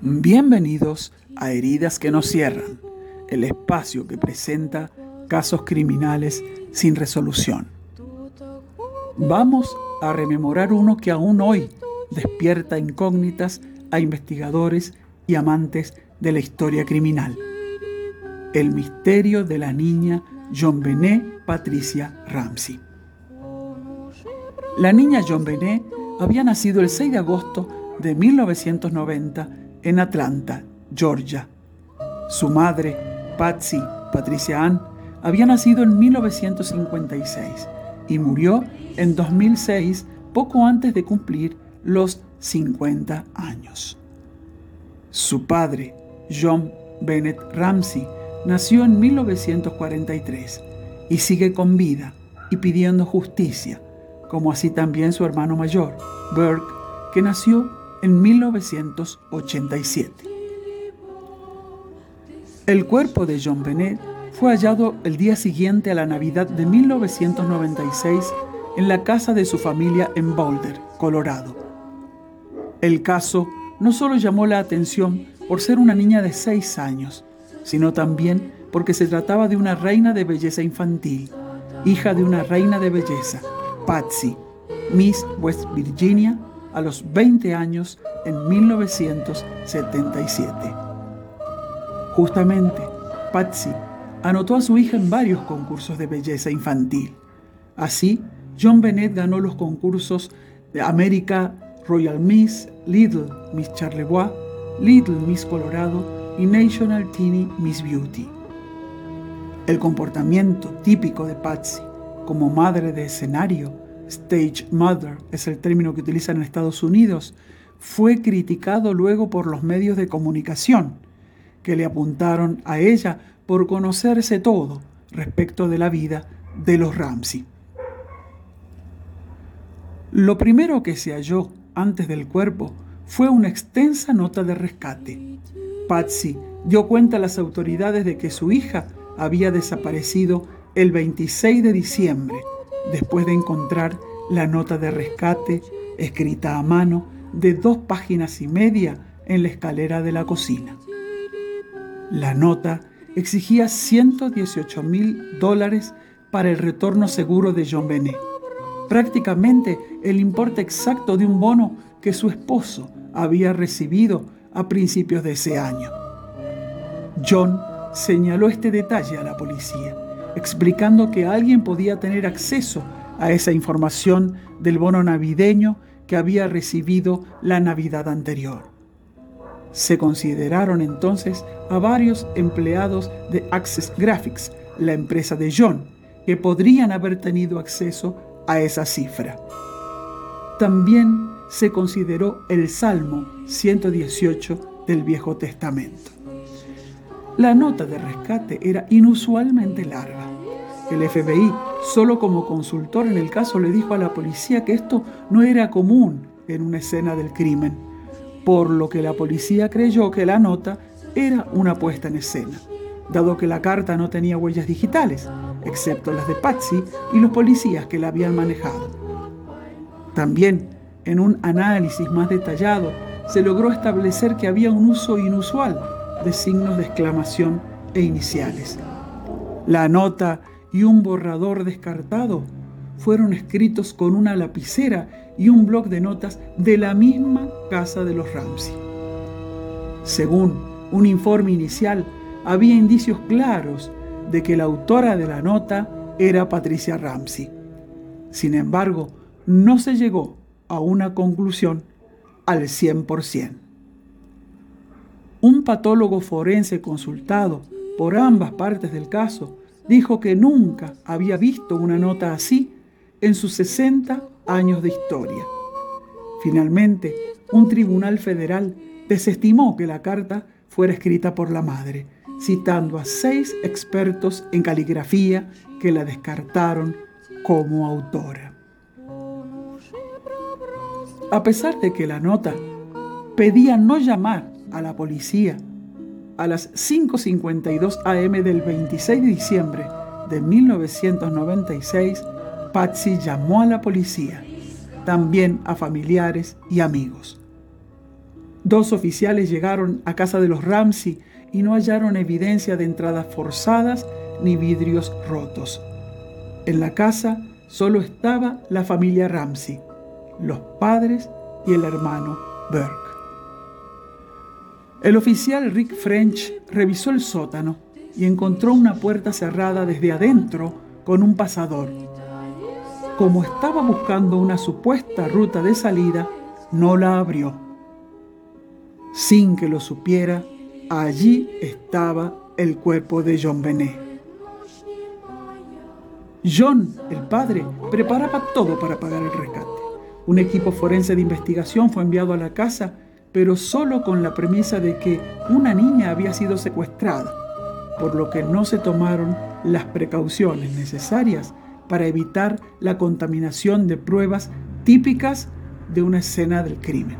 Bienvenidos a Heridas que nos cierran, el espacio que presenta casos criminales sin resolución. Vamos a rememorar uno que aún hoy despierta incógnitas a investigadores y amantes de la historia criminal. El misterio de la niña John Benet Patricia Ramsey. La niña John Benet había nacido el 6 de agosto de 1990 en Atlanta, Georgia. Su madre, Patsy Patricia Ann, había nacido en 1956 y murió en 2006 poco antes de cumplir los 50 años. Su padre, John Bennett Ramsey, nació en 1943 y sigue con vida y pidiendo justicia, como así también su hermano mayor, Burke, que nació en 1987. El cuerpo de John Bennett fue hallado el día siguiente a la Navidad de 1996 en la casa de su familia en Boulder, Colorado. El caso no solo llamó la atención por ser una niña de seis años, sino también porque se trataba de una reina de belleza infantil, hija de una reina de belleza, Patsy, Miss West Virginia, a los 20 años en 1977. Justamente, Patsy anotó a su hija en varios concursos de belleza infantil. Así, John Bennett ganó los concursos de América Royal Miss, Little Miss Charlevoix, Little Miss Colorado y National Teeny Miss Beauty. El comportamiento típico de Patsy como madre de escenario, stage mother es el término que utilizan en Estados Unidos, fue criticado luego por los medios de comunicación, que le apuntaron a ella por conocerse todo respecto de la vida de los Ramsey. Lo primero que se halló antes del cuerpo fue una extensa nota de rescate. Patsy dio cuenta a las autoridades de que su hija había desaparecido el 26 de diciembre, después de encontrar la nota de rescate escrita a mano de dos páginas y media en la escalera de la cocina. La nota exigía 118 mil dólares para el retorno seguro de John Benet, prácticamente el importe exacto de un bono que su esposo había recibido a principios de ese año. John señaló este detalle a la policía, explicando que alguien podía tener acceso a esa información del bono navideño que había recibido la Navidad anterior. Se consideraron entonces a varios empleados de Access Graphics, la empresa de John, que podrían haber tenido acceso a esa cifra. También se consideró el Salmo 118 del Viejo Testamento. La nota de rescate era inusualmente larga. El FBI, solo como consultor en el caso, le dijo a la policía que esto no era común en una escena del crimen por lo que la policía creyó que la nota era una puesta en escena, dado que la carta no tenía huellas digitales, excepto las de Patsy y los policías que la habían manejado. También, en un análisis más detallado, se logró establecer que había un uso inusual de signos de exclamación e iniciales. La nota y un borrador descartado fueron escritos con una lapicera y un bloc de notas de la misma casa de los Ramsey. Según un informe inicial, había indicios claros de que la autora de la nota era Patricia Ramsey. Sin embargo, no se llegó a una conclusión al 100%. Un patólogo forense consultado por ambas partes del caso dijo que nunca había visto una nota así en sus 60 años de historia. Finalmente, un tribunal federal desestimó que la carta fuera escrita por la madre, citando a seis expertos en caligrafía que la descartaron como autora. A pesar de que la nota pedía no llamar a la policía, a las 5.52 am del 26 de diciembre de 1996, Patsy llamó a la policía, también a familiares y amigos. Dos oficiales llegaron a casa de los Ramsey y no hallaron evidencia de entradas forzadas ni vidrios rotos. En la casa solo estaba la familia Ramsey, los padres y el hermano Burke. El oficial Rick French revisó el sótano y encontró una puerta cerrada desde adentro con un pasador. Como estaba buscando una supuesta ruta de salida, no la abrió. Sin que lo supiera, allí estaba el cuerpo de John Benet. John, el padre, preparaba todo para pagar el rescate. Un equipo forense de investigación fue enviado a la casa, pero solo con la premisa de que una niña había sido secuestrada, por lo que no se tomaron las precauciones necesarias para evitar la contaminación de pruebas típicas de una escena del crimen.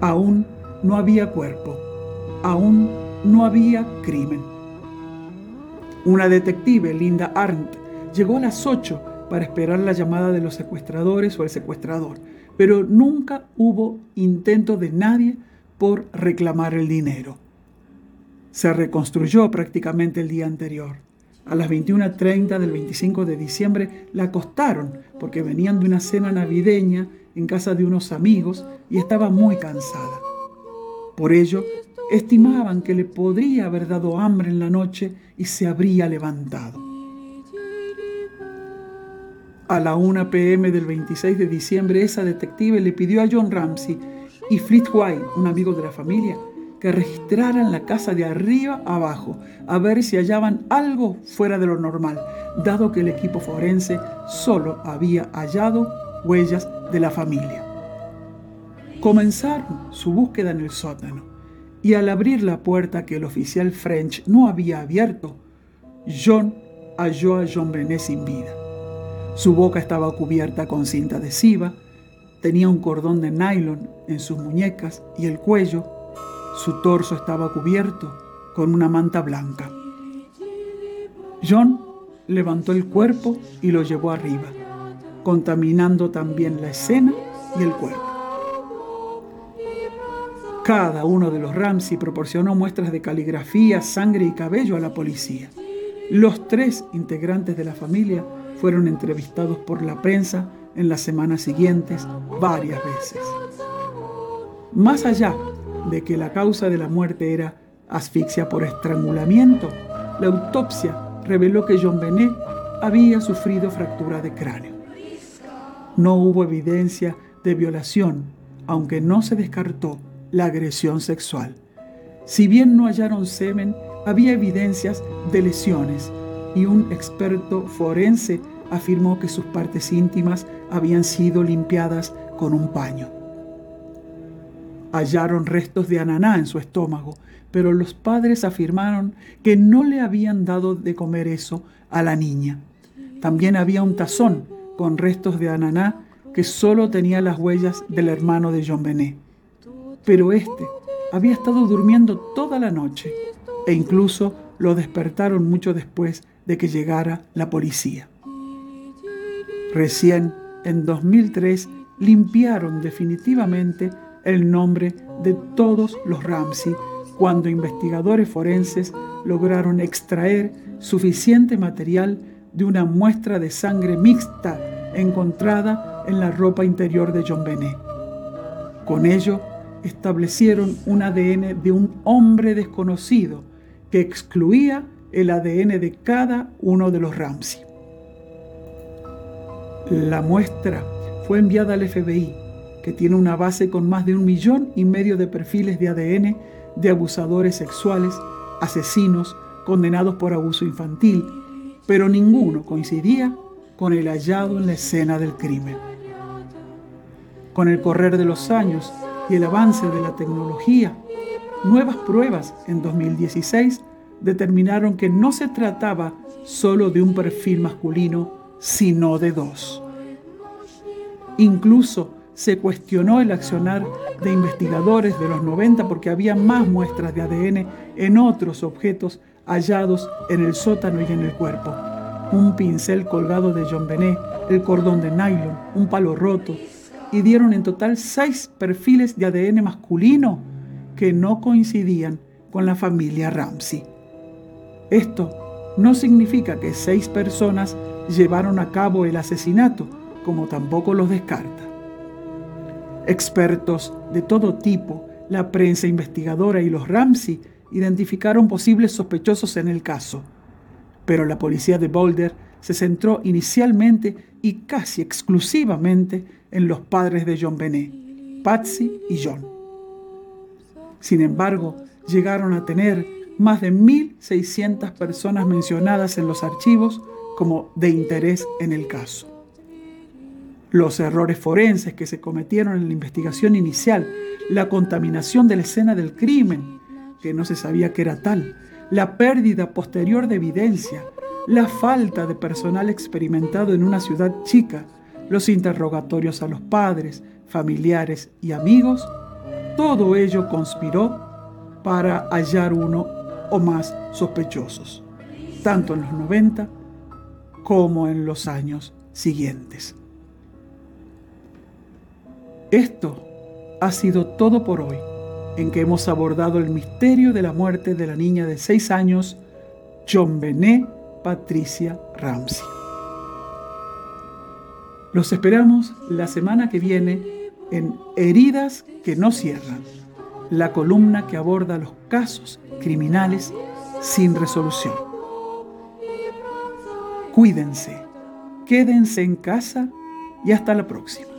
Aún no había cuerpo, aún no había crimen. Una detective, Linda Arndt, llegó a las 8 para esperar la llamada de los secuestradores o el secuestrador, pero nunca hubo intento de nadie por reclamar el dinero. Se reconstruyó prácticamente el día anterior. A las 21.30 del 25 de diciembre la acostaron porque venían de una cena navideña en casa de unos amigos y estaba muy cansada. Por ello, estimaban que le podría haber dado hambre en la noche y se habría levantado. A la 1 pm del 26 de diciembre, esa detective le pidió a John Ramsey y White, un amigo de la familia, que registraran la casa de arriba abajo a ver si hallaban algo fuera de lo normal, dado que el equipo forense solo había hallado huellas de la familia. Comenzaron su búsqueda en el sótano y al abrir la puerta que el oficial French no había abierto, John halló a John Benet sin vida. Su boca estaba cubierta con cinta adhesiva, tenía un cordón de nylon en sus muñecas y el cuello. Su torso estaba cubierto con una manta blanca. John levantó el cuerpo y lo llevó arriba, contaminando también la escena y el cuerpo. Cada uno de los Ramsey proporcionó muestras de caligrafía, sangre y cabello a la policía. Los tres integrantes de la familia fueron entrevistados por la prensa en las semanas siguientes varias veces. Más allá de que la causa de la muerte era asfixia por estrangulamiento, la autopsia reveló que John Benet había sufrido fractura de cráneo. No hubo evidencia de violación, aunque no se descartó la agresión sexual. Si bien no hallaron semen, había evidencias de lesiones y un experto forense afirmó que sus partes íntimas habían sido limpiadas con un paño. Hallaron restos de ananá en su estómago, pero los padres afirmaron que no le habían dado de comer eso a la niña. También había un tazón con restos de ananá que solo tenía las huellas del hermano de John Benet. Pero este había estado durmiendo toda la noche e incluso lo despertaron mucho después de que llegara la policía. Recién en 2003 limpiaron definitivamente el nombre de todos los Ramsey cuando investigadores forenses lograron extraer suficiente material de una muestra de sangre mixta encontrada en la ropa interior de John Benet. Con ello, establecieron un ADN de un hombre desconocido que excluía el ADN de cada uno de los Ramsey. La muestra fue enviada al FBI, que tiene una base con más de un millón y medio de perfiles de ADN de abusadores sexuales, asesinos, condenados por abuso infantil, pero ninguno coincidía con el hallado en la escena del crimen. Con el correr de los años y el avance de la tecnología, nuevas pruebas en 2016 determinaron que no se trataba solo de un perfil masculino sino de dos. Incluso se cuestionó el accionar de investigadores de los 90 porque había más muestras de ADN en otros objetos hallados en el sótano y en el cuerpo. Un pincel colgado de John Benet, el cordón de nylon, un palo roto y dieron en total seis perfiles de ADN masculino que no coincidían con la familia Ramsey. Esto no significa que seis personas llevaron a cabo el asesinato, como tampoco los descarta. Expertos de todo tipo, la prensa investigadora y los Ramsey identificaron posibles sospechosos en el caso, pero la policía de Boulder se centró inicialmente y casi exclusivamente en los padres de John Benet, Patsy y John. Sin embargo, llegaron a tener más de 1.600 personas mencionadas en los archivos como de interés en el caso. Los errores forenses que se cometieron en la investigación inicial, la contaminación de la escena del crimen, que no se sabía que era tal, la pérdida posterior de evidencia, la falta de personal experimentado en una ciudad chica, los interrogatorios a los padres, familiares y amigos, todo ello conspiró para hallar uno o más sospechosos, tanto en los 90 como en los años siguientes. Esto ha sido todo por hoy, en que hemos abordado el misterio de la muerte de la niña de 6 años, John Benet Patricia Ramsey. Los esperamos la semana que viene en Heridas que no cierran, la columna que aborda los casos criminales sin resolución. Cuídense, quédense en casa y hasta la próxima.